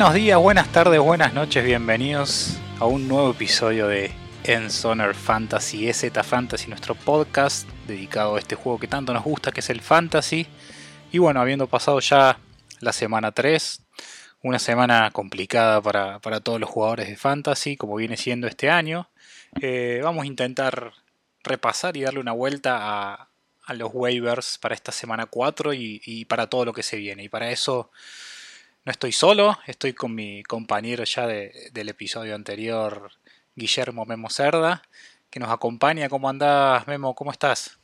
Buenos días, buenas tardes, buenas noches, bienvenidos a un nuevo episodio de Ensoner Fantasy, EZ Fantasy, nuestro podcast dedicado a este juego que tanto nos gusta, que es el Fantasy. Y bueno, habiendo pasado ya la semana 3, una semana complicada para, todos los jugadores de Fantasy, como viene siendo este año, eh, vamos a intentar repasar y darle una vuelta a, los waivers para esta semana 4 y, y para todo lo que se viene. Y para eso no estoy solo, estoy con mi compañero ya del episodio anterior, Guillermo Memo Cerda, que nos acompaña. ¿Cómo andás, Memo? ¿Cómo estás?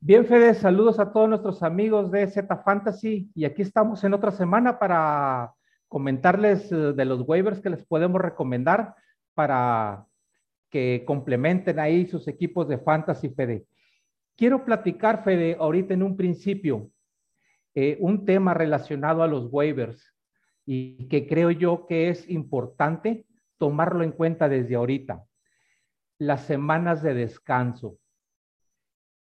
Bien, Fede, saludos a todos nuestros amigos de Z Fantasy y aquí estamos en otra semana para comentarles eh, de los waivers que les podemos recomendar para que complementen ahí sus equipos de Fantasy, Fede. Quiero platicar, Fede, ahorita en un principio, eh, un tema relacionado a los waivers y que creo yo que es importante tomarlo en cuenta desde ahorita. Las semanas de descanso.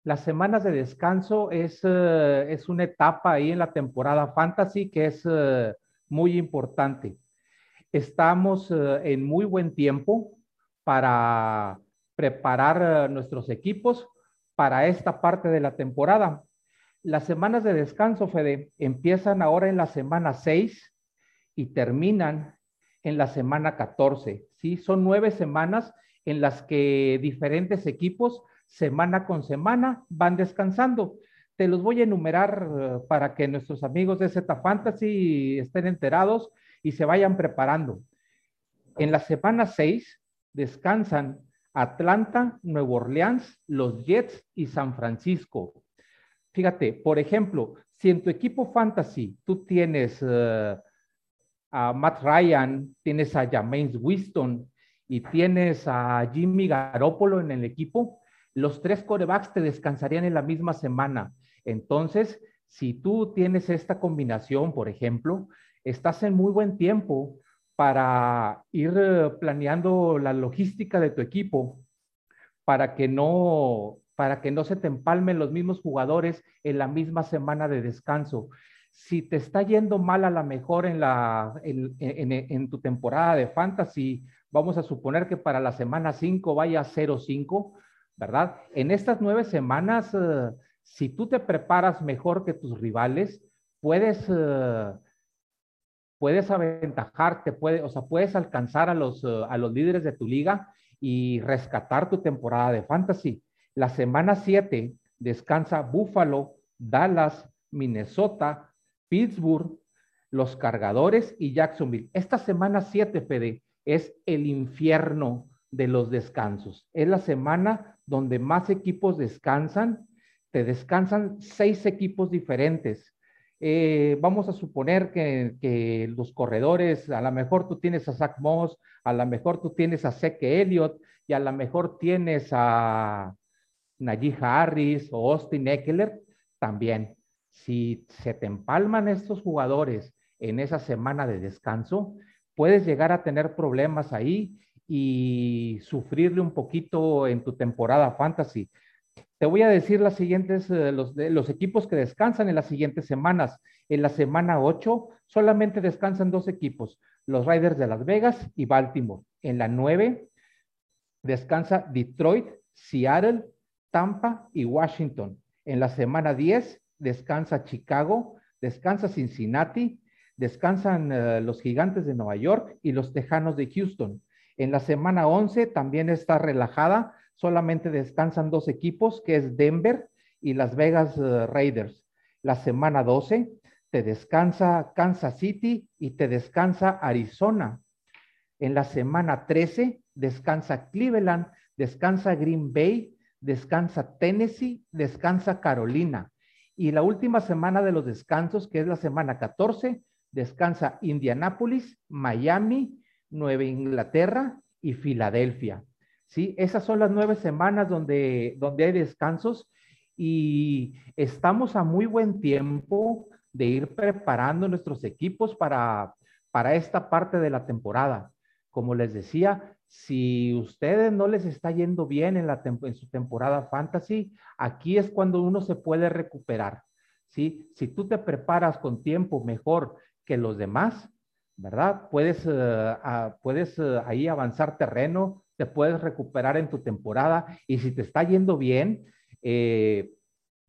Las semanas de descanso es, eh, es una etapa ahí en la temporada fantasy que es eh, muy importante. Estamos eh, en muy buen tiempo para preparar nuestros equipos para esta parte de la temporada. Las semanas de descanso, Fede, empiezan ahora en la semana 6 y terminan en la semana 14. ¿sí? Son nueve semanas en las que diferentes equipos, semana con semana, van descansando. Te los voy a enumerar eh, para que nuestros amigos de Z Fantasy estén enterados y se vayan preparando. En la semana 6 descansan Atlanta, Nueva Orleans, los Jets y San Francisco. Fíjate, por ejemplo, si en tu equipo fantasy tú tienes eh, a Matt Ryan, tienes a James Winston y tienes a Jimmy Garoppolo en el equipo, los tres corebacks te descansarían en la misma semana. Entonces, si tú tienes esta combinación, por ejemplo, estás en muy buen tiempo para ir eh, planeando la logística de tu equipo para que no para que no se te empalmen los mismos jugadores en la misma semana de descanso si te está yendo mal a la mejor en, la, en, tu temporada de fantasy, vamos a suponer que para la semana 5 vaya 0-5, ¿verdad? En estas nueve semanas, eh, si tú te preparas mejor que tus rivales, puedes, uh, puedes aventajarte, puede, o sea, puedes alcanzar a los, eh, a los líderes de tu liga y rescatar tu temporada de fantasy. La semana 7 descansa Buffalo, Dallas, Minnesota, Pittsburgh, los cargadores y Jacksonville. Esta semana 7, Fede, es el infierno de los descansos. Es la semana donde más equipos descansan. Te descansan seis equipos diferentes. Eh, vamos a suponer que, los corredores, a lo mejor tú tienes a Zach Moss, a lo mejor tú tienes a Zeke Elliott y a lo mejor tienes a Najee Harris o Austin Eckler también si se te empalman estos jugadores en esa semana de descanso, puedes llegar a tener problemas ahí y sufrirle un poquito en tu temporada fantasy. Te voy a decir las siguientes, eh, los, los equipos que descansan en las siguientes semanas. En la semana 8 solamente descansan dos equipos, los Riders de Las Vegas y Baltimore. En la 9 descansa Detroit, Seattle, Tampa y Washington. En la semana 10 descansa Chicago, descansa Cincinnati, descansan eh, los Gigantes de Nueva York y los Tejanos de Houston. En la semana 11 también está relajada, solamente descansan dos equipos, que es Denver y Las Vegas eh, Raiders. La semana 12 te descansa Kansas City y te descansa Arizona. En la semana 13 descansa Cleveland, descansa Green Bay, descansa Tennessee, descansa Carolina. Y la última semana de los descansos, que es la semana 14, descansa Indianápolis, Miami, Nueva Inglaterra y Filadelfia. ¿Sí? Esas son las nueve semanas donde, donde hay descansos y estamos a muy buen tiempo de ir preparando nuestros equipos para, para esta parte de la temporada. Como les decía, si ustedes no les está yendo bien en, su temporada fantasy, aquí es cuando uno se puede recuperar. ¿sí? Si tú te preparas con tiempo mejor que los demás, ¿verdad? Puedes, eh, puedes eh, ahí avanzar terreno, te puedes recuperar en tu temporada y si te está yendo bien, eh,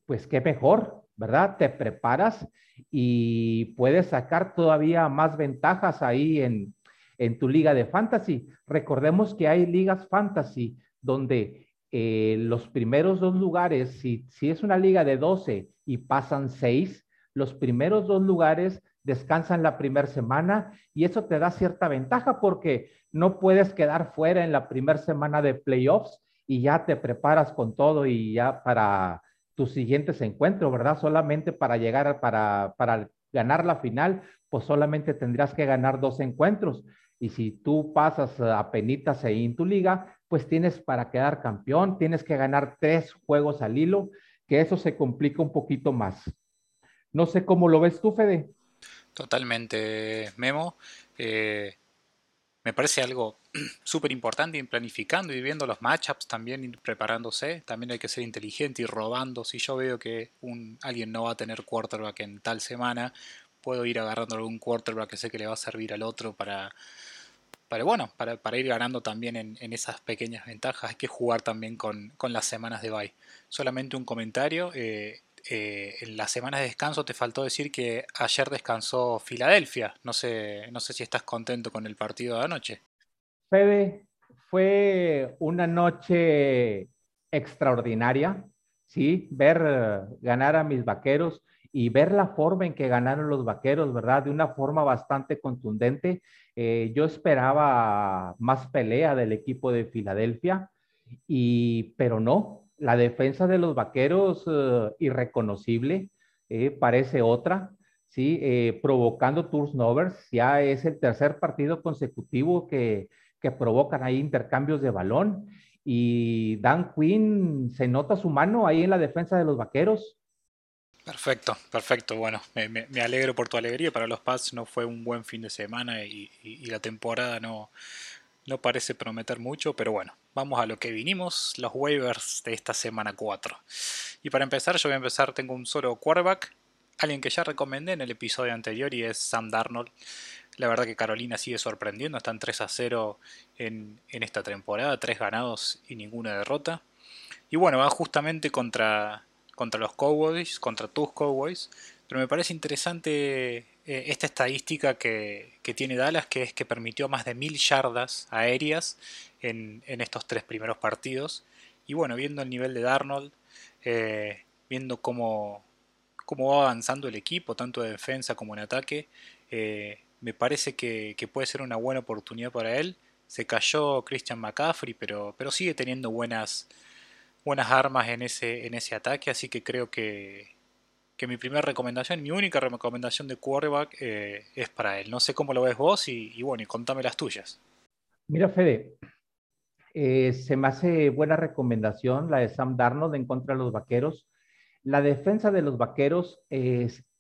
pues qué mejor, ¿verdad? Te preparas y puedes sacar todavía más ventajas ahí en, en tu liga de fantasy. Recordemos que hay ligas fantasy donde los primeros dos lugares, si, si es una liga de 12 y pasan 6, los primeros dos lugares descansan la primera semana y eso te da cierta ventaja porque no puedes quedar fuera en la primera semana de playoffs y ya te preparas con todo y ya para tus siguientes encuentros, ¿verdad? Solamente para llegar, para, para ganar la final, pues solamente tendrías que ganar dos encuentros. Y si tú pasas a penitas ahí en tu liga, pues tienes para quedar campeón, tienes que ganar tres juegos al hilo, que eso se complica un poquito más. No sé cómo lo ves tú, Fede. Totalmente, Memo. Eh, me parece algo súper importante ir planificando y viendo los matchups también, ir preparándose. También hay que ser inteligente y robando. Si yo veo que un, alguien no va a tener quarterback en tal semana, puedo ir agarrando algún quarterback que sé que le va a servir al otro para, para bueno, para, ir ganando también en, esas pequeñas ventajas. Hay que jugar también con, las semanas de bye. Solamente un comentario. Eh, eh, en las semanas de descanso te faltó decir que ayer descansó Filadelfia. No sé, no sé si estás contento con el partido de anoche. Fede, fue una noche extraordinaria, ¿sí? Ver ganar a mis vaqueros y ver la forma en que ganaron los vaqueros, ¿verdad? De una forma bastante contundente. Eh, yo esperaba más pelea del equipo de Filadelfia, y, pero no, la defensa de los vaqueros uh, irreconocible, eh, parece otra, ¿sí? Eh, provocando turnovers, ya es el tercer partido consecutivo que, que provocan ahí intercambios de balón y Dan Quinn se nota su mano ahí en la defensa de los vaqueros. Perfecto, perfecto. Bueno, me, alegro por tu alegría. Para los Pats no fue un buen fin de semana y la temporada no, no parece prometer mucho, pero bueno, vamos a lo que vinimos, los waivers de esta semana 4. Y para empezar, yo voy a empezar, tengo un solo quarterback, alguien que ya recomendé en el episodio anterior y es Sam Darnold. La verdad que Carolina sigue sorprendiendo, están 3 a 0 en, en esta temporada, 3 ganados y ninguna derrota. Y bueno, va justamente contra, contra los Cowboys, contra tus Cowboys, pero me parece interesante eh, esta estadística que, tiene Dallas, que es que permitió más de mil yardas aéreas en, estos tres primeros partidos. Y bueno, viendo el nivel de Darnold, eh, viendo cómo, cómo va avanzando el equipo, tanto de defensa como en ataque, eh, me parece que, puede ser una buena oportunidad para él. Se cayó Christian McCaffrey, pero, pero sigue teniendo buenas, buenas armas en ese, en ese ataque, así que creo que, que mi primera recomendación, mi única recomendación de quarterback eh, es para él. No sé cómo lo ves vos y, bueno, y contame las tuyas. Mira, Fede, eh, se me hace buena recomendación la de Sam Darnold en contra de los vaqueros. La defensa de los vaqueros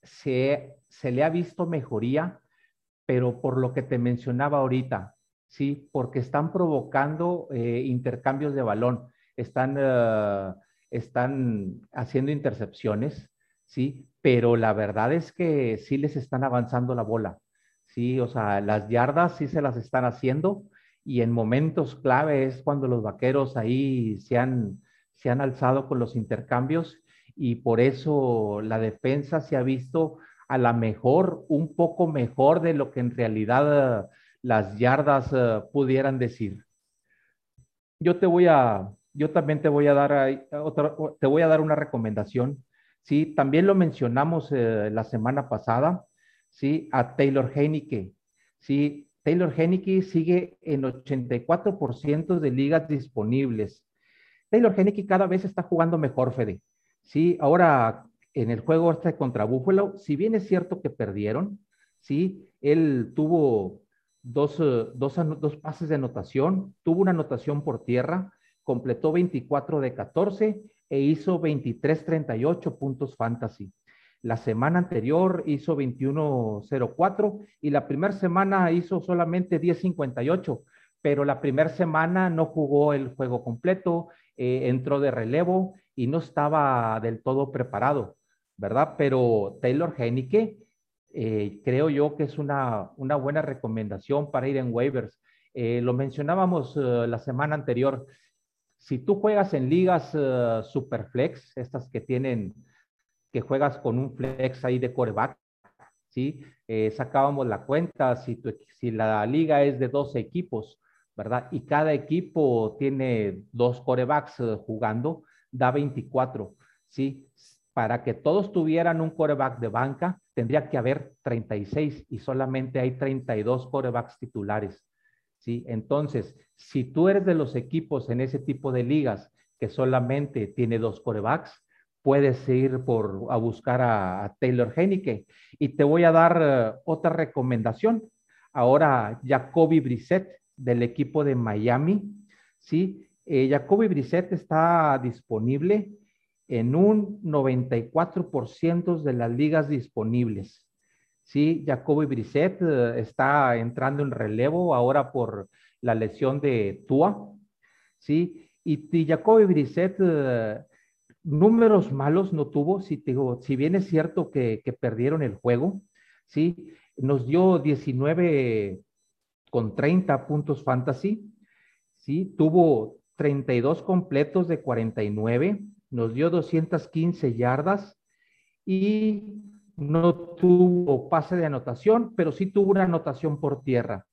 se, se, le ha visto mejoría, pero por lo que te mencionaba ahorita, sí, porque están provocando eh, intercambios de balón, están, están haciendo intercepciones, ¿sí? Pero la verdad es que sí les están avanzando la bola, ¿sí? O sea, las yardas sí se las están haciendo y en momentos clave es cuando los vaqueros ahí se han, se han alzado con los intercambios y por eso la defensa se ha visto a la mejor, un poco mejor de lo que en realidad las yardas uh, pudieran decir. Yo te voy a, yo también te voy a dar otra, te voy a dar una recomendación ¿sí? También lo mencionamos eh, la semana pasada, ¿sí? A Taylor Heineke, ¿sí? Taylor Heineke sigue en 84% de ligas disponibles. Taylor Heineke cada vez está jugando mejor, Fede. Sí, ahora en el juego este contra Buffalo, si bien es cierto que perdieron, sí, él tuvo dos, eh, dos, dos pases de anotación, tuvo una anotación por tierra, completó 24 de 14 e hizo 23.38 puntos fantasy. La semana anterior hizo 21.04 y la primera semana hizo solamente 10.58, pero la primera semana no jugó el juego completo, eh, entró de relevo y no estaba del todo preparado, ¿verdad? Pero Taylor Heineke eh, creo yo que es una, una, buena recomendación para ir en waivers. Eh, lo mencionábamos la semana anterior. Si tú juegas en ligas superflex, estas que tienen, que juegas con un flex ahí de coreback, ¿sí? sacábamos la cuenta, si, la liga es de 12 equipos, ¿verdad? Y cada equipo tiene dos corebacks jugando, da 24, ¿sí? Para que todos tuvieran un coreback de banca, tendría que haber 36 y solamente hay 32 corebacks titulares, ¿sí? Entonces, si tú eres de los equipos en ese tipo de ligas que solamente tiene dos corebacks, puedes ir por, a buscar a, Taylor Henneke. Y te voy a dar eh, otra recomendación. Ahora, Jacoby Brissett del equipo de Miami, ¿sí? Eh, Jacoby Brissett está disponible en un 94% de las ligas disponibles. Sí, Jacoby Brissett eh, está entrando en relevo ahora por la lesión de Tua. Sí, y, Jacoby Brissett eh, números malos no tuvo, si, digo, si bien es cierto que, que, perdieron el juego, sí, nos dio 19 con 30 puntos fantasy, sí, tuvo 32 completos de 49, nos dio 215 yardas y no tuvo pase de anotación, pero sí tuvo una anotación por tierra.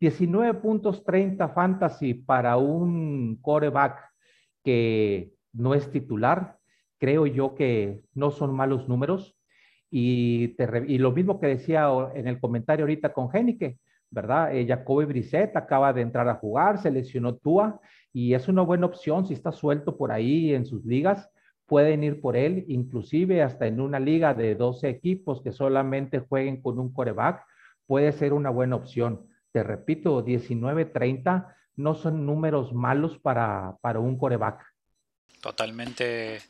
19 puntos 30 fantasy para un coreback que no es titular. Creo yo que no son malos números. Y, lo mismo que decía en el comentario ahorita con Genike, ¿verdad? Eh, Jacoby Brissett acaba de entrar a jugar, se lesionó Tua y es una buena opción si está suelto por ahí en sus ligas. Pueden ir por él, inclusive hasta en una liga de 12 equipos que solamente jueguen con un coreback, puede ser una buena opción. Te repito, 19-30 no son números malos para, para un coreback. Totalmente,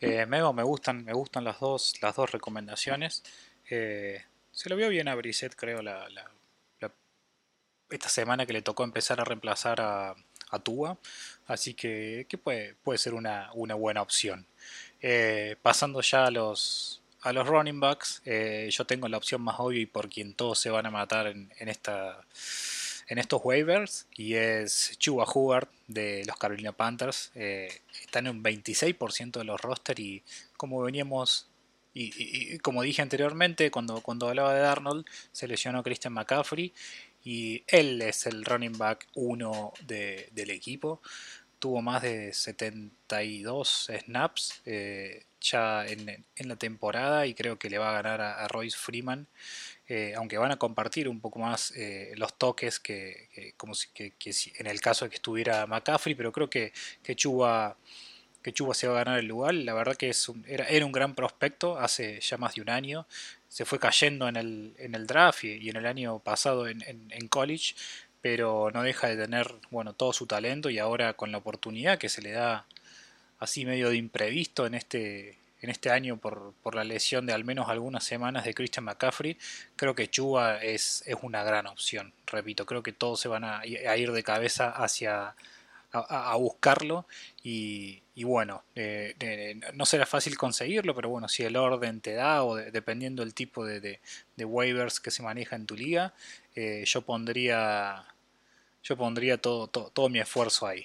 eh, me gustan, me gustan las dos, las dos recomendaciones. Eh, se lo vio bien a Brissett, creo, la, esta semana que le tocó empezar a reemplazar a, a Tua, así que, puede, puede, ser una, buena opción. Eh, pasando ya a los, a los running backs, eh, yo tengo la opción más obvia y por quien todos se van a matar en, esta, en estos waivers y es Chuba Hubbard de los Carolina Panthers. Eh, está en un 26% de los roster y como veníamos y, como dije anteriormente cuando, cuando hablaba de Darnold, se lesionó Christian McCaffrey y él es el running back 1 del equipo. Tuvo más de 72 snaps eh, ya en, la temporada y creo que le va a ganar a, Royce Freeman, eh, aunque van a compartir un poco más eh, los toques que, como si, que, en el caso de que estuviera McCaffrey, pero creo que, que Chuba que Chuba se va a ganar el lugar. La verdad que es era, era, un gran prospecto hace ya más de un año se fue cayendo en el, en el draft y, en el año pasado en, college, pero no deja de tener bueno, todo su talento y ahora con la oportunidad que se le da así medio de imprevisto en este, en este año por, la lesión de al menos algunas semanas de Christian McCaffrey, creo que Chuba es, es una gran opción. Repito, creo que todos se van a, ir de cabeza hacia a buscarlo y, y bueno, eh, no será fácil conseguirlo, pero bueno, si el orden te da o dependiendo del tipo de, waivers que se maneja en tu liga, eh, yo pondría yo pondría todo, todo, mi esfuerzo ahí.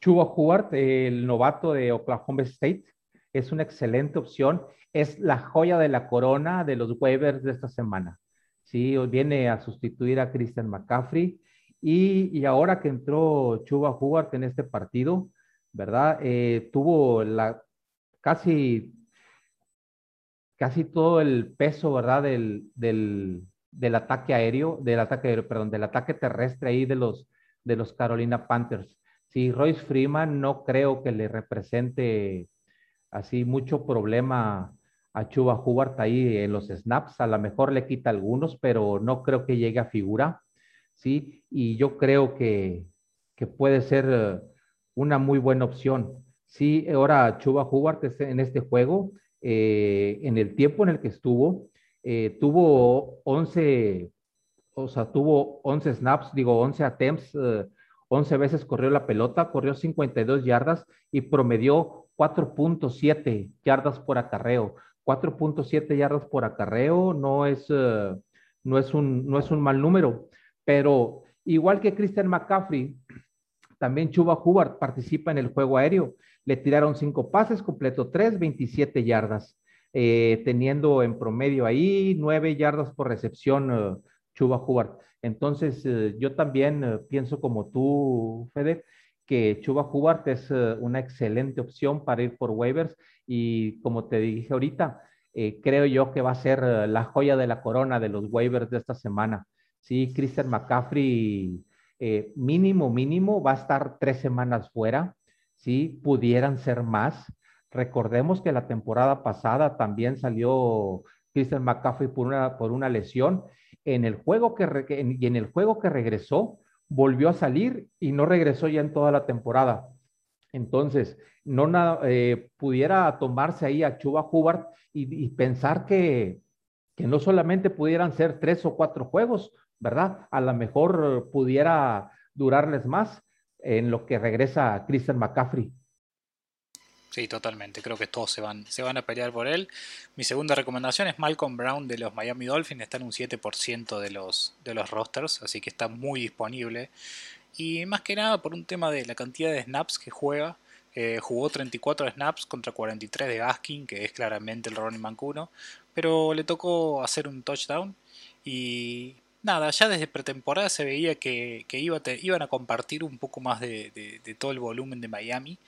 Chuba Hubbard, el novato de Oklahoma State, es una excelente opción. Es la joya de la corona de los waivers de esta semana. Sí, viene a sustituir a Christian McCaffrey. Y, y ahora que entró Chuba Hubbard en este partido, ¿verdad? Eh, tuvo la, casi, casi todo el peso, ¿verdad? Del, del, ataque aéreo, del ataque, perdón, del ataque terrestre ahí de los, de los Carolina Panthers. Sí, Royce Freeman no creo que le represente así mucho problema a Chuba Hubbard ahí en los snaps. A lo mejor le quita algunos, pero no creo que llegue a figura. Sí, y yo creo que, que puede ser una muy buena opción. Sí, ahora Chuba Hubbard en este juego, eh, en el tiempo en el que estuvo, eh, tuvo 11, o sea, tuvo 11 snaps, digo 11 attempts, 11 eh, veces corrió la pelota, corrió 52 yardas y promedió 4.7 yardas por acarreo. 4.7 yardas por acarreo no es, eh, no, es un, no es un mal número, pero igual que Christian McCaffrey, también Chuba Hubbard participa en el juego aéreo. Le tiraron cinco pases, completó tres, 27 yardas, eh, teniendo en promedio ahí nueve yardas por recepción eh, Chuba Hubbard. Entonces, yo también pienso como tú, Fede, que Chuba Hubbard es eh, una excelente opción para ir por waivers y como te dije ahorita, eh, creo yo que va a ser eh, la joya de la corona de los waivers de esta semana. Sí, Christian McCaffrey mínimo, mínimo va a estar tres semanas fuera. Sí, pudieran ser más. Recordemos que la temporada pasada también salió Christian McCaffrey por una, por una lesión. En el juego que, y en el juego que regresó, volvió a salir y no regresó ya en toda la temporada. Entonces, no eh, pudiera tomarse ahí a Chuba Hubbard y, pensar que, que, no solamente pudieran ser tres o cuatro juegos, ¿verdad? A lo mejor pudiera durarles más en lo que regresa Christian McCaffrey. Sí, totalmente. Creo que todos se van, se van a pelear por él. Mi segunda recomendación es Malcolm Brown de los Miami Dolphins. Está en un 7% de los, de los rosters, así que está muy disponible. Y más que nada por un tema de la cantidad de snaps que juega. Eh, jugó 34 snaps contra 43 de Gaskin, que es claramente el Ronnie Mancuno. Pero le tocó hacer un touchdown. Y nada, ya desde pretemporada se veía que, iban a compartir un poco más de, todo el volumen de Miami.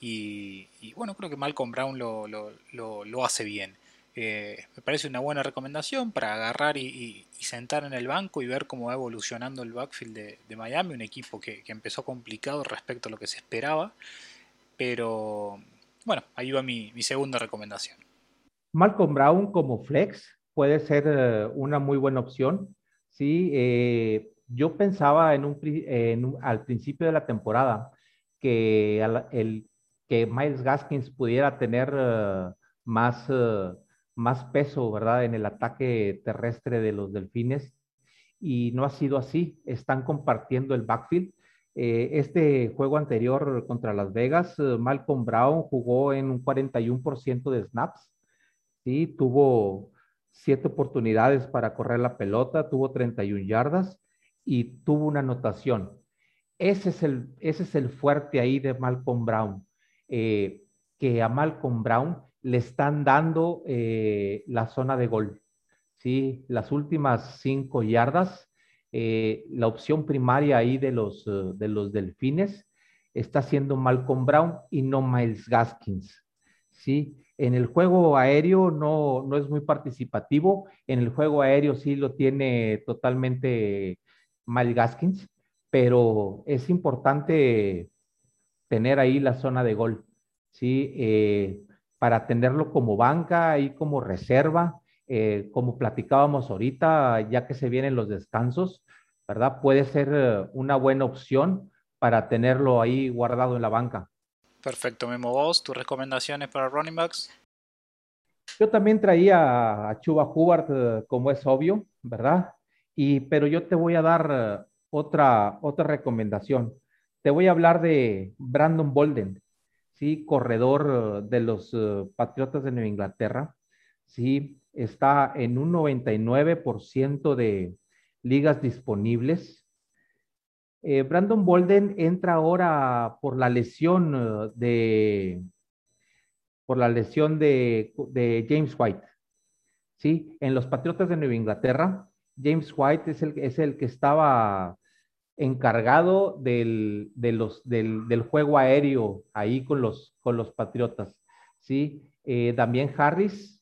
Y, bueno, creo que Malcolm Brown lo, hace bien. Eh, me parece una buena recomendación para agarrar y, sentar en el banco y ver cómo va evolucionando el backfield de, Miami, un equipo que, empezó complicado respecto a lo que se esperaba. Pero bueno, ahí va mi, segunda recomendación. Malcolm Brown como flex puede ser eh, una muy buena opción Sí, eh, yo pensaba en un, al principio de la temporada que, el, que Miles Gaskins pudiera tener eh, más, eh, más peso, ¿verdad? En el ataque terrestre de los delfines y no ha sido así. Están compartiendo el backfield. este juego anterior contra Las Vegas, Malcolm Brown jugó en un 41% de snaps. Sí, tuvo siete oportunidades para correr la pelota, tuvo 31 yardas y tuvo una anotación. Ese es el, ese es el fuerte ahí de Malcolm Brown, eh, que a Malcolm Brown le están dando eh, la zona de gol. ¿sí? Las últimas cinco yardas, eh, la opción primaria ahí de los, de los delfines está siendo Malcolm Brown y no Miles Gaskins. ¿sí? En el juego aéreo no, no es muy participativo. En el juego aéreo sí lo tiene totalmente Mal Gaskins, pero es importante tener ahí la zona de gol, ¿sí? Eh, para tenerlo como banca y como reserva, eh, como platicábamos ahorita, ya que se vienen los descansos, ¿verdad? Puede ser eh, una buena opción para tenerlo ahí guardado en la banca. Perfecto, Memo. ¿Vos, tus recomendaciones para running backs? Yo también traía a Chuba Hubbard, eh, como es obvio, ¿verdad? Y, pero yo te voy a dar eh, otra, otra recomendación. Te voy a hablar de Brandon Bolden, ¿sí? Corredor eh, de los Patriotas de Nueva Inglaterra, ¿sí? Está en un 99% de ligas disponibles, eh, Brandon Bolden entra ahora por la lesión eh, de por la lesión de, James White. ¿sí? En los Patriotas de Nueva Inglaterra, James White es el, es el que estaba encargado del, del, juego aéreo ahí con los, con los Patriotas. ¿sí? Eh, Harris,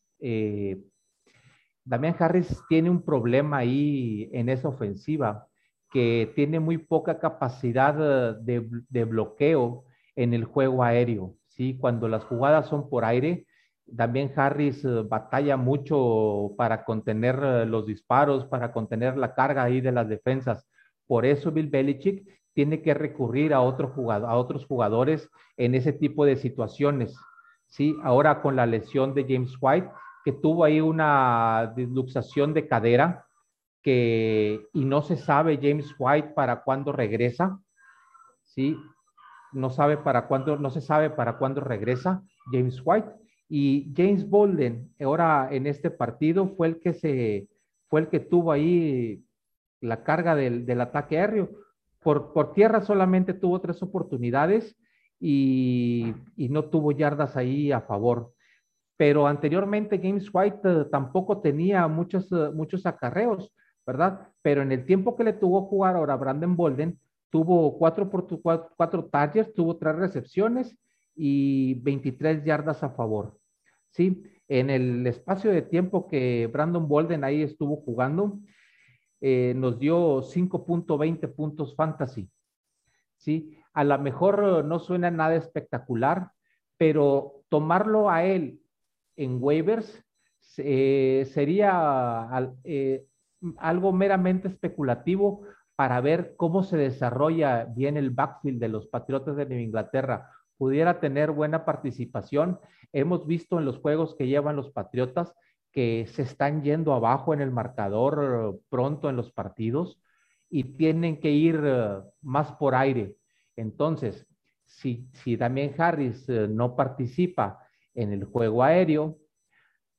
Damián Harris tiene un problema ahí en esa ofensiva que tiene muy poca capacidad de, bloqueo en el juego aéreo. ¿sí? Cuando las jugadas son por aire, también Harris eh, batalla mucho para contener eh, los disparos, para contener la carga ahí de las defensas. Por eso Bill Belichick tiene que recurrir a, otro jugador, a otros jugadores en ese tipo de situaciones. ¿sí? Ahora con la lesión de James White, que tuvo ahí una disluxación de cadera, que, y no se sabe James White para cuándo regresa, ¿sí? No sabe para cuándo, no se sabe para cuándo regresa James White Y James Bolden, ahora en este partido, fue el que se, fue el que tuvo ahí la carga del, del ataque aéreo. Por, por, tierra solamente tuvo tres oportunidades y, y, no tuvo yardas ahí a favor. Pero anteriormente James White uh, tampoco tenía muchos, uh, muchos acarreos, ¿verdad? Pero en el tiempo que le tuvo jugar ahora Brandon Bolden, tuvo cuatro, cuatro, cuatro targets, tuvo tres recepciones y 23 yardas a favor. ¿Sí? En el espacio de tiempo que Brandon Bolden ahí estuvo jugando, eh, nos dio 5.20 puntos fantasy. ¿Sí? A lo mejor no suena nada espectacular, pero tomarlo a él en waivers eh, sería eh, algo meramente especulativo para ver cómo se desarrolla bien el backfield de los Patriotas de Nueva Inglaterra pudiera tener buena participación. Hemos visto en los juegos que llevan los Patriotas que se están yendo abajo en el marcador eh, pronto en los partidos y tienen que ir eh, más por aire. Entonces, si, si Damián Harris eh, no participa en el juego aéreo,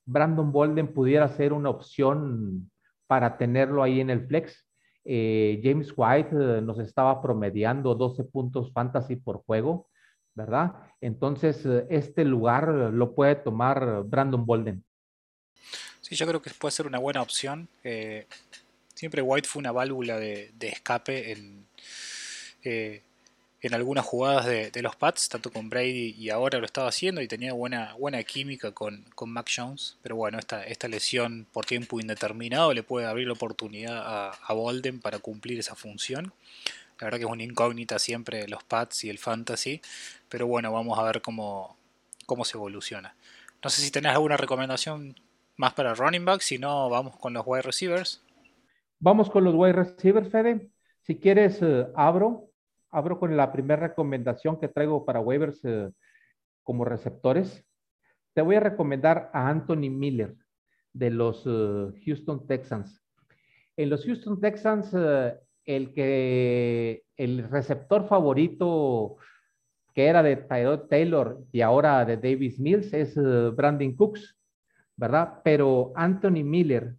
Brandon Bolden pudiera ser una opción para tenerlo ahí en el flex. James White nos estaba promediando 12 puntos fantasy por juego ¿verdad? Entonces, eh, este lugar lo puede tomar Brandon Bolden. Sí, yo creo que puede ser una buena opción. Eh, siempre White fue una válvula de, escape en, eh, en algunas jugadas de, los Pats, tanto con Brady y ahora lo estaba haciendo y tenía buena, buena química con, con Mac Jones. Pero bueno, esta, esta lesión por tiempo indeterminado le puede abrir la oportunidad a, a Bolden para cumplir esa función. La verdad que es una incógnita siempre los pads y el fantasy. Pero bueno, vamos a ver cómo, cómo se evoluciona. No sé si tenés alguna recomendación más para running back. Si no, vamos con los wide receivers. Vamos con los wide receivers, Fede. Si quieres, eh, abro. Abro con la primera recomendación que traigo para waivers eh, como receptores. Te voy a recomendar a Anthony Miller de los eh, Houston Texans. En los Houston Texans el que el receptor favorito que era de Tyrod Taylor y ahora de Davis Mills es eh, Brandon Cooks, ¿verdad? Pero Anthony Miller,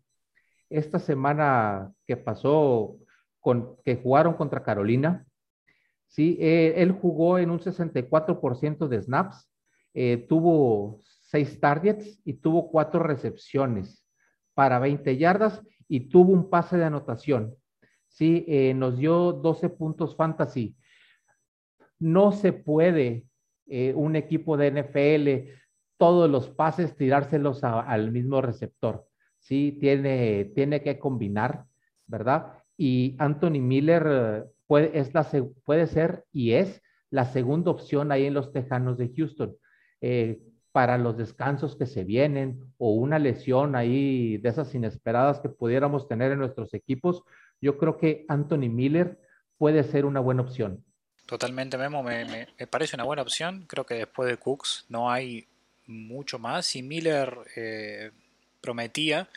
esta semana que pasó, con, que jugaron contra Carolina, sí, eh, él jugó en un 64% de snaps, eh, tuvo seis targets y tuvo cuatro recepciones para 20 yardas y tuvo un pase de anotación. ¿sí? Eh, nos dio 12 puntos fantasy. No se puede un equipo de NFL todos los pases tirárselos al mismo receptor, ¿sí? Tiene, tiene que combinar, ¿verdad? Y Anthony Miller puede, es la, puede ser y es la segunda opción ahí en los Tejanos de Houston. para los descansos que se vienen o una lesión ahí de esas inesperadas que pudiéramos tener en nuestros equipos, yo creo que Anthony Miller puede ser una buena opción. Totalmente, Memo, me, parece una buena opción. Creo que después de Cooks no hay mucho más. Y Miller eh, prometía,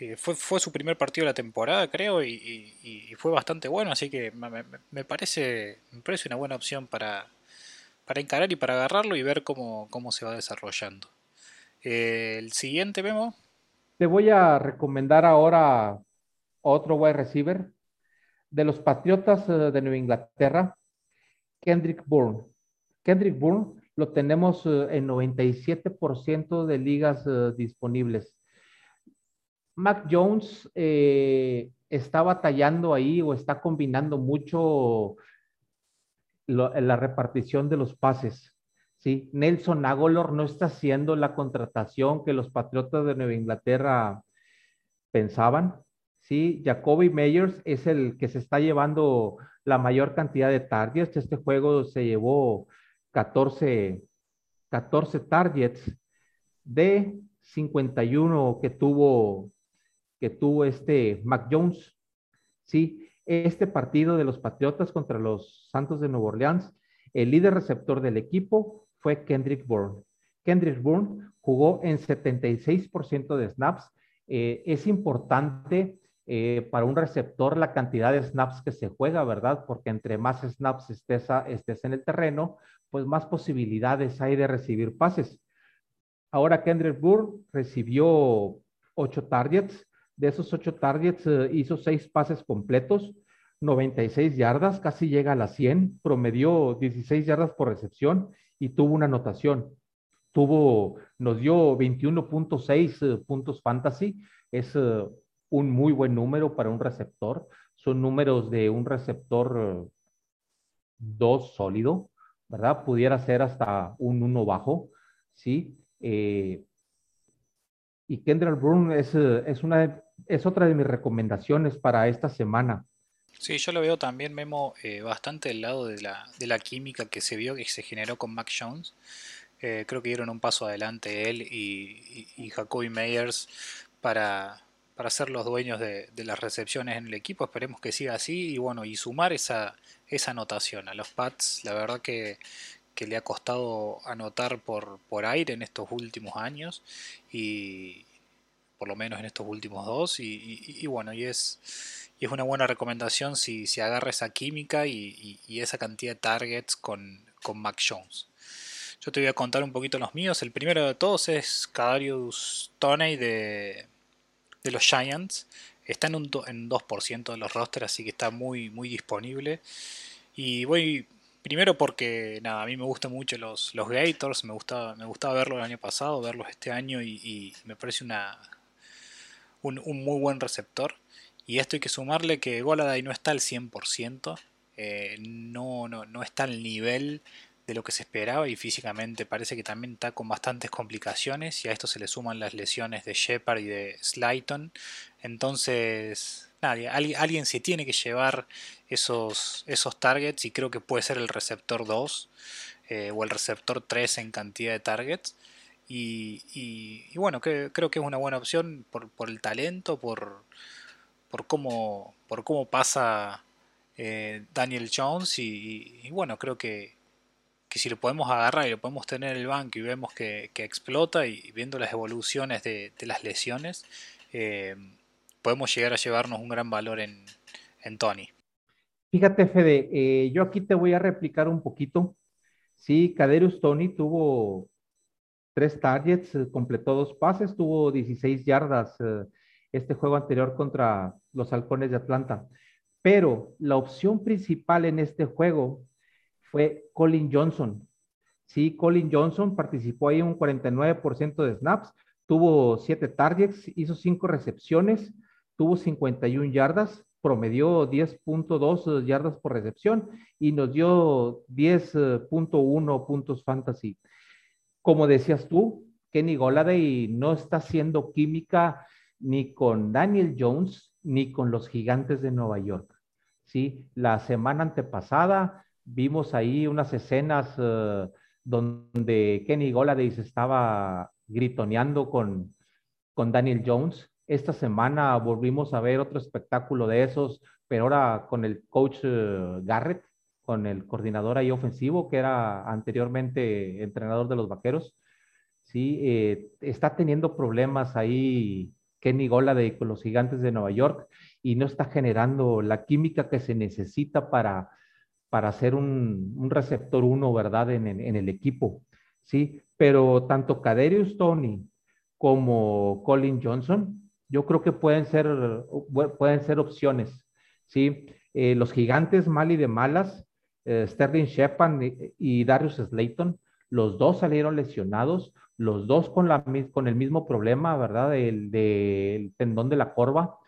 eh, fue, su primer partido de la temporada, creo, y, fue bastante bueno. Así que me, parece, me parece una buena opción para, para encarar y para agarrarlo y ver cómo, cómo se va desarrollando. Eh, el siguiente, Memo. Te voy a recomendar ahora otro wide receiver de los Patriotas eh, de Nueva Inglaterra, Kendrick Bourne. Kendrick Bourne lo tenemos en 97% de ligas disponibles. Mac Jones está batallando ahí o está combinando mucho la repartición de los pases. ¿sí? Nelson Agolor no está haciendo la contratación que los Patriotas de Nueva Inglaterra pensaban. ¿sí? Jacoby Meyers es el que se está llevando la mayor cantidad de targets. Este juego se llevó 14, 14 targets de 51 que tuvo, que tuvo este Mac Jones. Sí, este partido de los Patriotas contra los Santos de Nueva Orleans, el líder receptor del equipo fue Kendrick Bourne. Kendrick Bourne jugó en 76% de snaps. Eh, es importante eh, para un receptor la cantidad de snaps que se juega, ¿verdad? Porque entre más snaps estés, estés en el terreno, pues más posibilidades hay de recibir pases. Ahora Kendrick Burr recibió ocho targets. De esos ocho targets eh, hizo seis pases completos, 96 yardas, casi llega a las 100, promedió 16 yardas por recepción y tuvo una anotación. Tuvo, nos dio 21.6 eh, puntos fantasy. Es eh, un muy buen número para un receptor. Son números de un receptor 2 sólido, ¿verdad? Pudiera ser hasta un 1 bajo, ¿sí? Y Kendall Brown es, es, una, es otra de mis recomendaciones para esta semana. Sí, yo lo veo también, Memo, eh, bastante del lado de la, de la, química que se vio, que se generó con Mac Jones. Eh, creo que dieron un paso adelante él y, y, Jacoby Meyers para, para ser los dueños de, de, las recepciones en el equipo. Esperemos que siga así y bueno, y sumar esa, esa anotación. A los Pats, la verdad que, que le ha costado anotar por, por aire en estos últimos años y por lo menos en estos últimos dos y, bueno y es y es una buena recomendación si, si agarra esa química y, esa cantidad de targets con, con Mac Jones. Yo te voy a contar un poquito los míos. El primero de todos es Kadarius Toney de, de los Giants. Está en un en 2% de los rosters, así que está muy, muy disponible. Y voy primero porque nada, a mí me gustan mucho los, los Gators, me gustaba, me gustaba verlos el año pasado, verlos este año y, y me parece una, un, muy buen receptor. Y esto hay que sumarle que Goladay no está al 100%, eh, no, no, no está al nivel de lo que se esperaba y físicamente parece que también está con bastantes complicaciones y a esto se le suman las lesiones de Shepard y de Slayton. Entonces, nadie, alguien se tiene que llevar esos, esos targets y creo que puede ser el receptor 2 eh, o el receptor 3 en cantidad de targets. Y, bueno, creo que es una buena opción por, el talento, por, por cómo, por cómo pasa eh, Daniel Jones y, bueno, creo que, que, si lo podemos agarrar y lo podemos tener en el banco y vemos que, explota y viendo las evoluciones de, de las lesiones, eh, podemos llegar a llevarnos un gran valor en, en Tony. Fíjate, Fede, eh, yo aquí te voy a replicar un poquito. Sí, Caderus Tony tuvo tres targets, completó dos pases, tuvo 16 yardas este juego anterior contra los halcones de Atlanta. Pero la opción principal en este juego fue Colin Johnson. Sí, Colin Johnson participó ahí un 49% de snaps, tuvo 7 targets, hizo 5 recepciones, tuvo 51 yardas, promedió 10.2 yardas por recepción y nos dio 10.1 puntos fantasy. Como decías tú, Kenny Goladay no está haciendo química ni con Daniel Jones ni con los gigantes de Nueva York. ¿sí? La semana antepasada vimos ahí unas escenas uh, donde Kenny Goladay se estaba gritoneando con, con Daniel Jones. Esta semana volvimos a ver otro espectáculo de esos, pero ahora con el coach uh, Garrett, con el coordinador ahí ofensivo, que era anteriormente entrenador de los Vaqueros. Sí, eh, está teniendo problemas ahí Kenny Gola de los Gigantes de Nueva York y no está generando la química que se necesita para, para ser un, receptor uno, ¿verdad? En, el equipo, ¿sí? Pero tanto Kaderius Tony como Colin Johnson, yo creo que pueden ser, pueden ser opciones, ¿sí? Eh, los Gigantes mal y de malas, eh, Sterling Shepard y, Darius Slayton, los dos salieron lesionados, los dos con, la, con el mismo problema, ¿verdad? Del, tendón de la corva,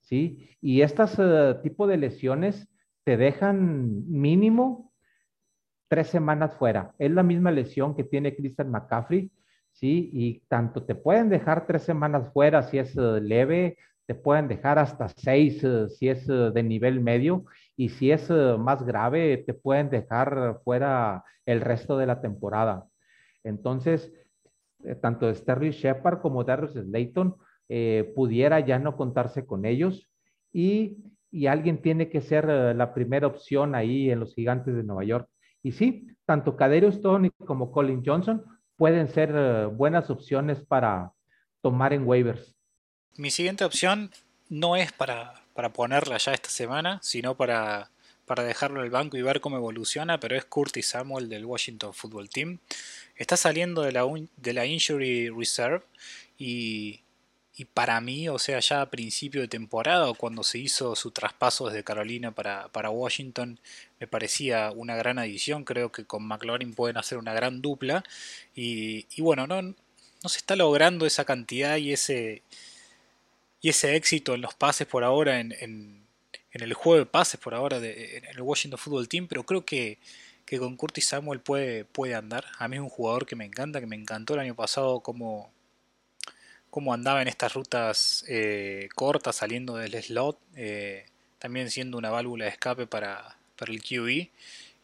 ¿sí? Y estas uh, tipo de lesiones te dejan mínimo tres semanas fuera. Es la misma lesión que tiene Christian McCaffrey, ¿sí? Y tanto te pueden dejar tres semanas fuera si es uh, leve, te pueden dejar hasta seis si es de nivel medio, y si es más grave, te pueden dejar fuera el resto de la temporada. Entonces, eh, tanto Sterling Shepard como Darius Slayton, eh, pudiera ya no contarse con ellos y, y alguien tiene que ser uh, la primera opción ahí en los gigantes de Nueva York. Y sí, tanto Kaderius Tony como Colin Johnson pueden ser buenas opciones para tomar en waivers. Mi siguiente opción no es para, para ponerla ya esta semana, sino para, para dejarlo en el banco y ver cómo evoluciona, pero es Curtis Samuel del Washington Football Team. está saliendo de la, de la Injury Reserve y, y, para mí, o sea, ya a principio de temporada, cuando se hizo su traspaso desde Carolina para, para Washington, me parecía una gran adición. Creo que con McLaurin pueden hacer una gran dupla. Y, y bueno, no, no se está logrando esa cantidad y ese, y ese éxito en los pases por ahora, en, en, el juego de pases por ahora de, en el Washington Football Team, pero creo que, que, con Curtis Samuel puede, puede andar. A mí es un jugador que me encanta, que me encantó el año pasado como, como andaba en estas rutas eh, cortas saliendo del slot, eh, también siendo una válvula de escape para, para el QE.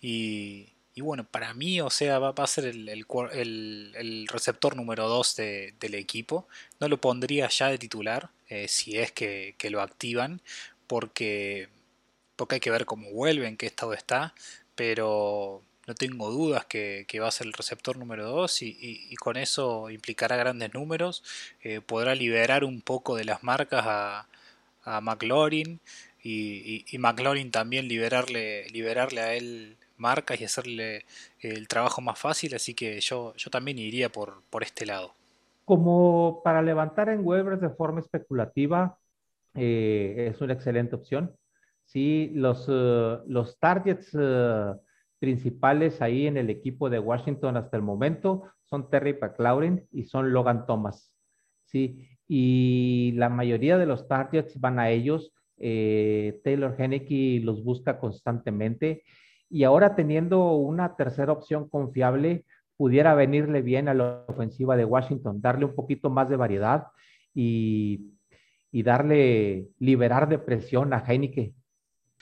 Y, y bueno, para mí, o sea, va, a ser el, el, receptor número 2 del equipo. No lo pondría ya de titular, eh, si es que, lo activan, porque, porque hay que ver cómo vuelve, en qué estado está, pero no tengo dudas que, va a ser el receptor número 2 y, con eso implicará grandes números, eh, podrá liberar un poco de las marcas a, a McLaurin y, y, McLaurin también liberarle, liberarle a él marcas y hacerle el trabajo más fácil, así que yo, yo también iría por, por este lado. Como para levantar en Weber de forma especulativa, eh, es una excelente opción. Sí, los, uh, los targets uh, principales ahí en el equipo de Washington hasta el momento son Terry McLaurin y son Logan Thomas. Sí, y la mayoría de los targets van a ellos. Eh, Taylor Henneke los busca constantemente y ahora teniendo una tercera opción confiable, pudiera venirle bien a la ofensiva de Washington, darle un poquito más de variedad y, darle, liberar de presión a Heineke.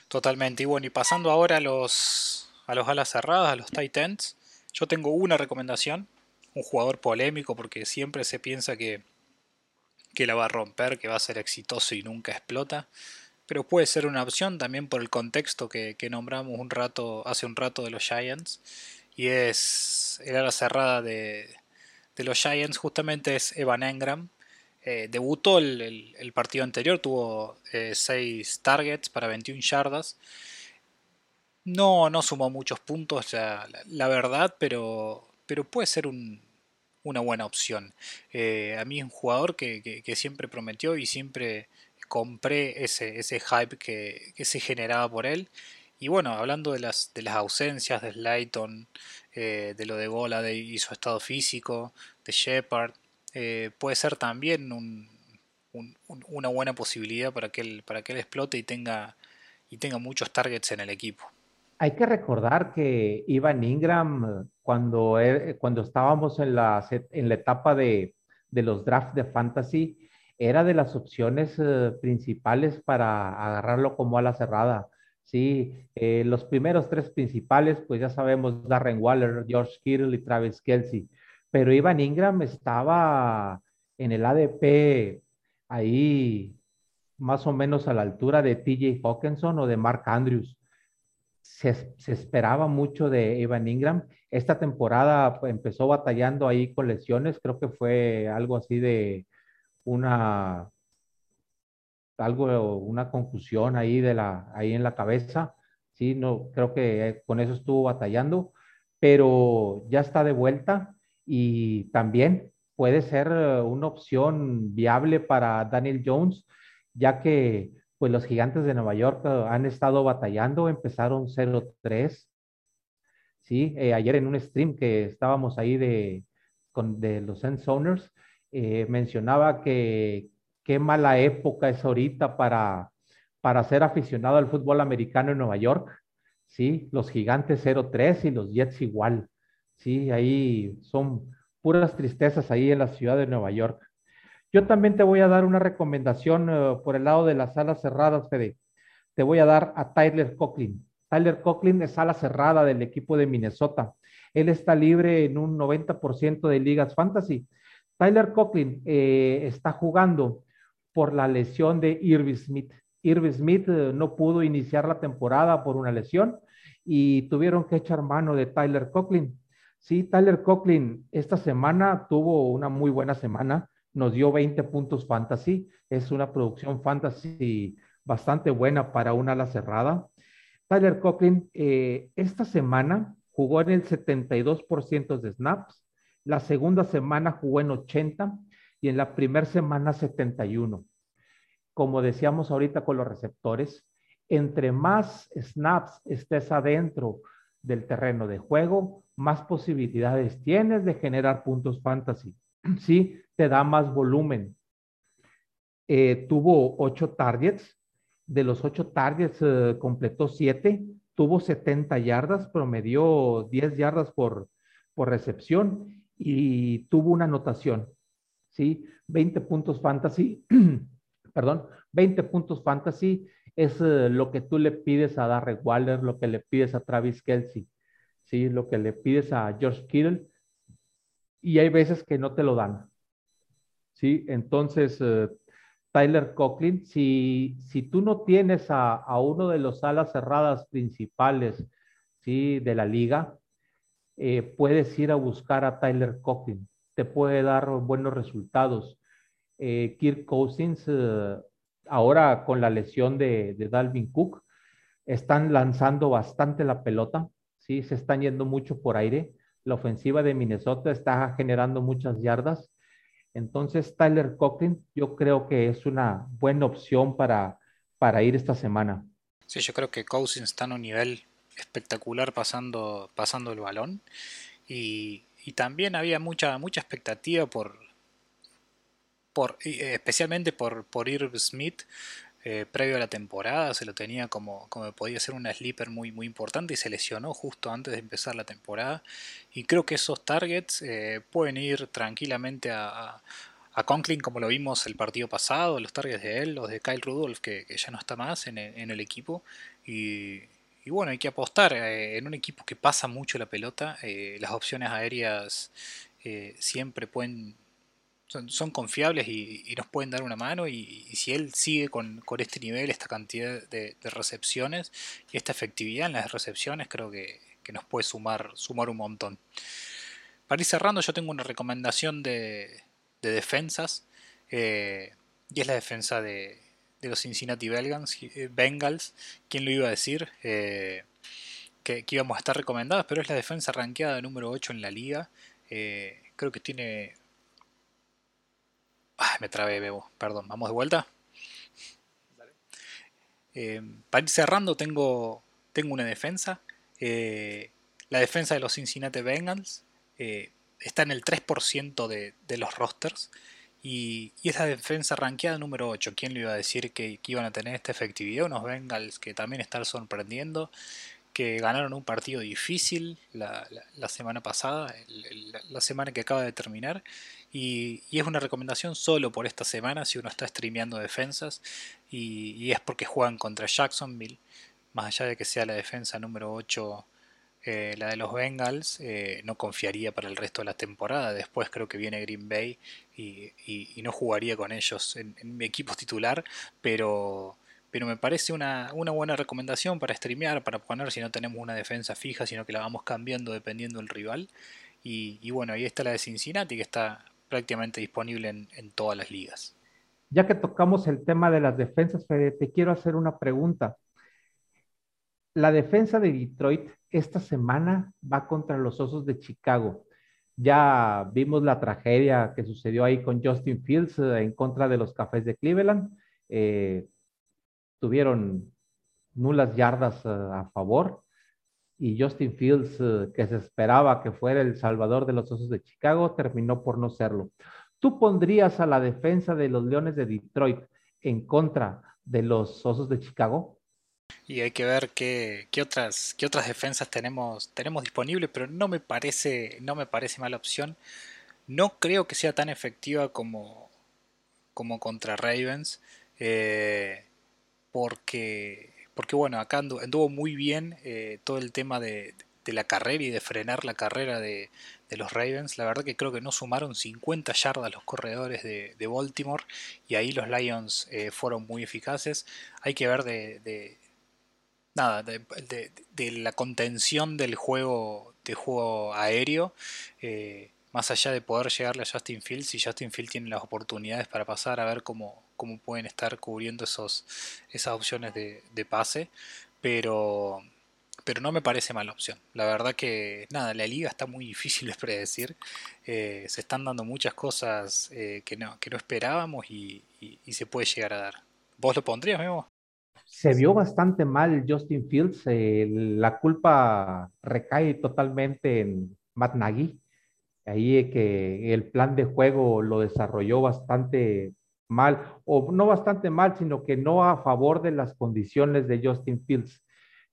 Totalmente. Y bueno, y pasando ahora a los, a los alas cerradas, a los Titans, yo tengo una recomendación, un jugador polémico porque siempre se piensa que, que la va a romper, que va a ser exitoso y nunca explota pero puede ser una opción también por el contexto que, nombramos un rato, hace un rato de los Giants, y es el ala cerrada de, los Giants, justamente es Evan Engram. Eh, debutó el, partido anterior, tuvo 6 eh, targets para 21 yardas. No, no sumó muchos puntos, la, verdad, pero, pero puede ser una buena opción. Eh, a mí es un jugador que, que, siempre prometió y siempre compré ese, ese hype que, se generaba por él. Y bueno, hablando de las, de las ausencias de Slayton, eh, de lo de Gola y su estado físico, de Shepard, eh, puede ser también una buena posibilidad para que, él, para que él explote y tenga, y tenga muchos targets en el equipo. Hay que recordar que Ivan Ingram, cuando, er, cuando estábamos en la, en la etapa de, de los drafts de fantasy, era de las opciones eh, principales para agarrarlo como ala cerrada. Sí, eh, los primeros tres principales, pues ya sabemos, Darren Waller, George Kittle y Travis Kelsey. Pero Ivan Ingram estaba en el ADP ahí más o menos a la altura de TJ Hawkinson o de Mark Andrews. Se, se, esperaba mucho de Ivan Ingram. Esta temporada pues, empezó batallando ahí con lesiones, creo que fue algo así de una algo, una confusión ahí de la, ahí en la cabeza. Sí, no, creo que con eso estuvo batallando, pero ya está de vuelta y también puede ser eh, una opción viable para Daniel Jones, ya que pues los gigantes de Nueva York eh, han estado batallando, empezaron 0-3. Sí, eh, ayer en un stream que estábamos ahí de, con, de los Owners, eh, mencionaba que qué mala época es ahorita para, para ser aficionado al fútbol americano en Nueva York. Sí, los gigantes 0-3 y los Jets igual. Sí, ahí son puras tristezas ahí en la ciudad de Nueva York. Yo también te voy a dar una recomendación eh, por el lado de las salas cerradas, Fede. Te voy a dar a Tyler Cochlin. Tyler Cochlin es sala cerrada del equipo de Minnesota. Él está libre en un 90% de ligas fantasy Tyler Cochlin eh, está jugando por la lesión de Irving Smith. Irving Smith eh, no pudo iniciar la temporada por una lesión y tuvieron que echar mano de Tyler Cochlin. Sí, Tyler Cochlin esta semana tuvo una muy buena semana, nos dio 20 puntos fantasy, es una producción fantasy bastante buena para una ala cerrada. Tyler Cochlin eh, esta semana jugó en el 72% de snaps, La segunda semana jugó en 80 y en la primera semana 71. Como decíamos ahorita con los receptores, entre más snaps estés adentro del terreno de juego, más posibilidades tienes de generar puntos fantasy. Sí, te da más volumen. Eh, tuvo ocho targets. De los ocho targets eh, completó siete. Tuvo 70 yardas, promedió 10 yardas por, por recepción y tuvo una anotación. ¿Sí? 20 puntos fantasy. Perdón, 20 puntos fantasy es eh, lo que tú le pides a Darrell Waller, lo que le pides a Travis Kelsey, ¿sí? lo que le pides a George Kittle, y hay veces que no te lo dan. ¿sí? Entonces, eh, Tyler Coughlin, si, si tú no tienes a, uno de los alas cerradas principales ¿sí? de la liga, eh, puedes ir a buscar a Tyler Coughlin, te puede dar buenos resultados. Kirk Cousins ahora con la lesión de, Dalvin Cook, están lanzando bastante la pelota, ¿sí? Se están yendo mucho por aire. La ofensiva de Minnesota está generando muchas yardas. Entonces, Tyler Cochran, yo creo que es una buena opción para, para ir esta semana. Sí, yo creo que Cousins está en un nivel espectacular pasando, pasando el balón. Y, y también había mucha, mucha expectativa por, por, eh, especialmente por, por Irv Smith, eh, previo a la temporada, se lo tenía como, como podía ser una sleeper muy, muy importante y se lesionó justo antes de empezar la temporada. Y creo que esos targets eh, pueden ir tranquilamente a, a, Conklin como lo vimos el partido pasado, los targets de él, los de Kyle Rudolph, que, ya no está más en el, en el equipo. Y, y, bueno, hay que apostar en un equipo que pasa mucho la pelota. las opciones aéreas siempre pueden son, confiables y, nos pueden dar una mano y, si él sigue con, este nivel, esta cantidad de, recepciones y esta efectividad en las recepciones, creo que, nos puede sumar, sumar un montón. Para ir cerrando, yo tengo una recomendación de, defensas eh, y es la defensa de, los Cincinnati eh, Bengals. ¿Quién lo iba a decir? Eh, que, que, íbamos a estar recomendados, pero es la defensa rankeada número 8 en la liga. creo que tiene me trabé, Bebo. Perdón, vamos de vuelta. Eh, para ir cerrando, tengo, tengo una defensa. Eh, la defensa de los Cincinnati Bengals eh, está en el 3% de, los rosters. Y, es la defensa rankeada número 8. ¿Quién le iba a decir que, iban a tener esta efectividad? Unos Bengals que también están sorprendiendo que ganaron un partido difícil la, semana pasada, la semana que acaba de terminar, y, es una recomendación solo por esta semana si uno está streameando defensas, y, es porque juegan contra Jacksonville, más allá de que sea la defensa número 8. Eh, la de los Bengals eh, no confiaría para el resto de la temporada. Después creo que viene Green Bay y, no jugaría con ellos en, en mi equipo titular, pero, pero me parece una, buena recomendación para streamear, para poner si no tenemos una defensa fija, sino que la vamos cambiando dependiendo del rival. Y, bueno, ahí está la de Cincinnati, que está prácticamente disponible en, todas las ligas. Ya que tocamos el tema de las defensas, Fede, te quiero hacer una pregunta. La defensa de Detroit esta semana va contra los Osos de Chicago. Ya vimos la tragedia que sucedió ahí con Justin Fields eh, en contra de los Cafés de Cleveland. Eh, tuvieron nulas yardas eh, a favor y Justin Fields, que se esperaba que fuera el salvador de los Osos de Chicago, terminó por no serlo. ¿Tú pondrías a la defensa de los Leones de Detroit en contra de los Osos de Chicago? Y hay que ver qué, otras, qué otras defensas tenemos, tenemos disponibles, pero no me, parece, no me parece mala opción. No creo que sea tan efectiva como, como contra Ravens. Eh, porque, porque bueno, acá anduvo, muy bien eh, todo el tema de, la carrera y de frenar la carrera de, los Ravens. La verdad que creo que no sumaron 50 yardas los corredores de, Baltimore y ahí los Lions eh, fueron muy eficaces. Hay que ver de, nada, de, la contención del juego, de juego aéreo. Eh, más allá de poder llegarle a Justin Fields, si Justin Fields tiene las oportunidades para pasar a ver cómo, cómo pueden estar cubriendo esos, esas opciones de, pase. Pero, pero no me parece mala opción. La verdad que, nada, la liga está muy difícil de predecir. Eh, se están dando muchas cosas eh, que, no, que no esperábamos y, se puede llegar a dar. ¿Vos lo pondrías, Memo? Se vio bastante mal Justin Fields. Eh, la culpa recae totalmente en Matt Nagy. Ahí que el plan de juego lo desarrolló bastante mal, o no bastante mal, sino que no a favor de las condiciones de Justin Fields.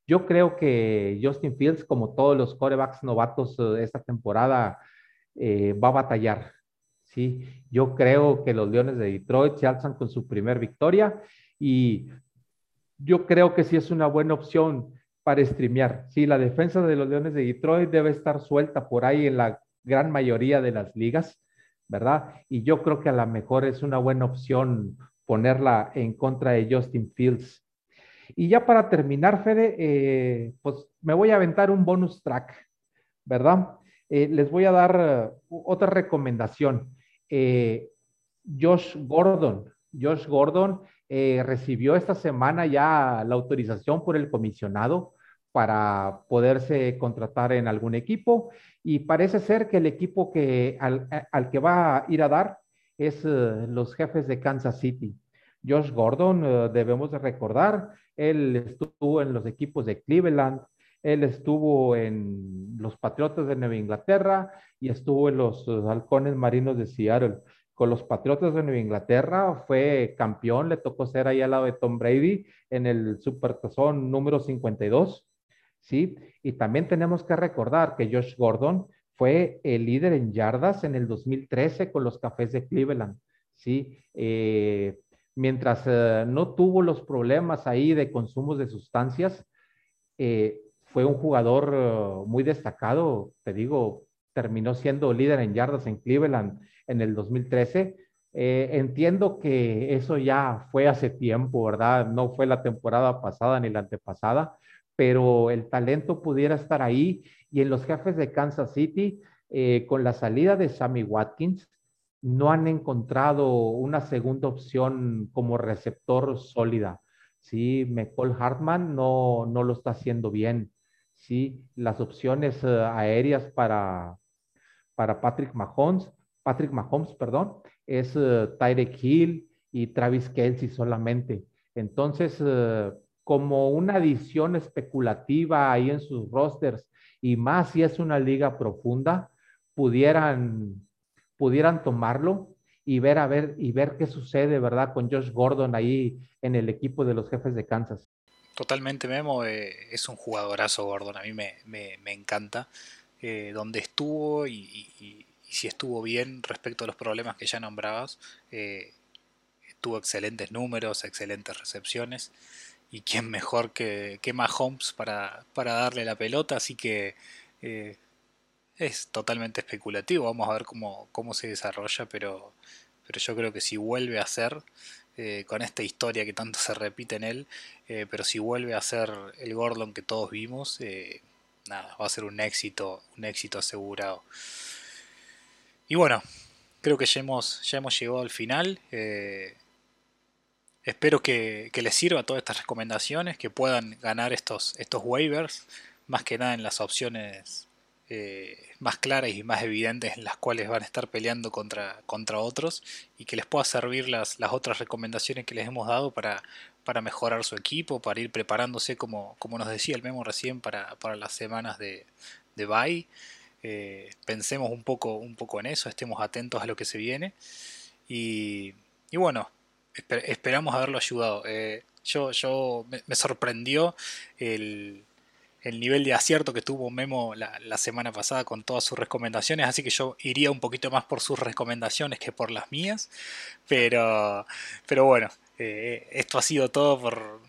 Yo creo que Justin Fields, como todos los corebacks novatos de esta temporada, eh, va a batallar. ¿sí? Yo creo que los Leones de Detroit se alzan con su primer victoria y yo creo que sí es una buena opción para streamear. Sí, la defensa de los Leones de Detroit debe estar suelta por ahí en la gran mayoría de las ligas, ¿verdad? Y yo creo que a lo mejor es una buena opción ponerla en contra de Justin Fields. Y ya para terminar, Fede, eh, pues me voy a aventar un bonus track, ¿verdad? Eh, les voy a dar eh, otra recomendación. Josh Gordon. Josh Gordon recibió esta semana ya la autorización por el comisionado para poderse contratar en algún equipo y parece ser que el equipo que, al, al que va a ir a dar es los jefes de Kansas City. Josh Gordon, debemos de recordar, él estuvo en los equipos de Cleveland, él estuvo en los Patriotas de Nueva Inglaterra y estuvo en los Halcones Marinos de Seattle. Con los Patriotas de Nueva Inglaterra fue campeón, le tocó ser ahí al lado de Tom Brady en el Supertazón número 52. ¿sí? Y también tenemos que recordar que Josh Gordon fue el líder en yardas en el 2013 con los Cafés de Cleveland. ¿sí? Eh, mientras eh, no tuvo los problemas ahí de consumos de sustancias, eh, fue un jugador muy destacado, te digo, terminó siendo líder en yardas en Cleveland en el 2013. entiendo que eso ya fue hace tiempo, ¿verdad? No fue la temporada pasada ni la antepasada, pero el talento pudiera estar ahí. Y en los jefes de Kansas City, con la salida de Sammy Watkins, no han encontrado una segunda opción como receptor sólida. Sí, McCall Hartman no, no lo está haciendo bien. Sí, las opciones eh, aéreas para, para Patrick Mahomes, Patrick Mahomes, perdón, es uh, Tyreek Hill y Travis Kelsey solamente. Entonces, eh, como una adición especulativa ahí en sus rosters, y más si es una liga profunda, pudieran pudieran tomarlo y ver a ver y ver qué sucede, ¿verdad? Con Josh Gordon ahí en el equipo de los jefes de Kansas. Totalmente, Memo, eh, es un jugadorazo Gordon, a mí me, encanta. Eh, donde estuvo y, si estuvo bien respecto a los problemas que ya nombrabas, eh, tuvo excelentes números, excelentes recepciones. Y quién mejor que, que Mahomes para, para darle la pelota, así que es totalmente especulativo, vamos a ver cómo, cómo se desarrolla, pero, pero yo creo que si vuelve a ser, eh, con esta historia que tanto se repite en él, eh, pero si vuelve a ser el Gordon que todos vimos, eh, nada, va a ser un éxito, un éxito asegurado. Y bueno, creo que ya hemos, ya hemos llegado al final. espero que, les sirva todas estas recomendaciones, que puedan ganar estos, estos waivers, más que nada en las opciones eh, más claras y más evidentes en las cuales van a estar peleando contra, contra otros y que les pueda servir las, las otras recomendaciones que les hemos dado para, para mejorar su equipo, para ir preparándose, como, como nos decía el Memo recién, para, las semanas de, de bye. Eh, pensemos un poco, un poco en eso, estemos atentos a lo que se viene. Y, bueno, esperamos haberlo ayudado. Eh, yo, yo me sorprendió el, el nivel de acierto que tuvo Memo la, semana pasada con todas sus recomendaciones, así que yo iría un poquito más por sus recomendaciones que por las mías, pero, pero bueno, eh, esto ha sido todo por,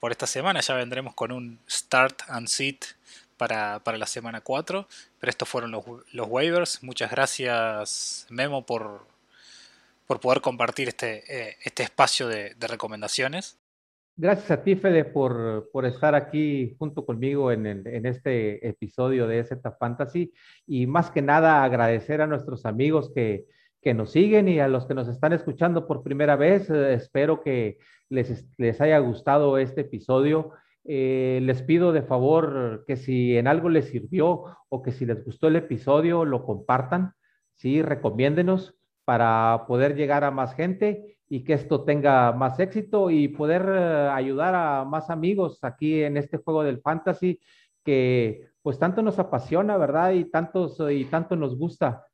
por, esta semana, ya vendremos con un start and sit para, la semana 4, pero estos fueron los, los waivers, muchas gracias Memo por, por poder compartir este, eh, este espacio de recomendaciones. Gracias a ti, Fede, por, por estar aquí junto conmigo en, en, este episodio de Z Fantasy. Y más que nada, agradecer a nuestros amigos que, que nos siguen y a los que nos están escuchando por primera vez. Eh, espero que les, les haya gustado este episodio. Eh, les pido de favor que si en algo les sirvió o que si les gustó el episodio, lo compartan, ¿sí? Recomiéndenos para poder llegar a más gente y que esto tenga más éxito y poder eh, ayudar a más amigos aquí en este juego del fantasy que pues tanto nos apasiona, ¿verdad? Y, tantos, y tanto nos gusta,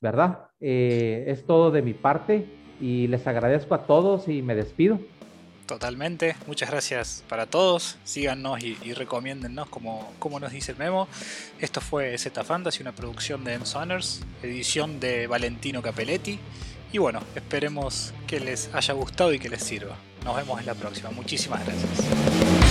¿verdad? Eh, es todo de mi parte y les agradezco a todos y me despido. Totalmente, muchas gracias para todos. Síganos y, y recomiéndennos como, como nos dice el memo. Esto fue Z Fantasy, una producción de Ensoners, edición de Valentino Capelletti. Y bueno, esperemos que les haya gustado y que les sirva. Nos vemos en la próxima. Muchísimas gracias.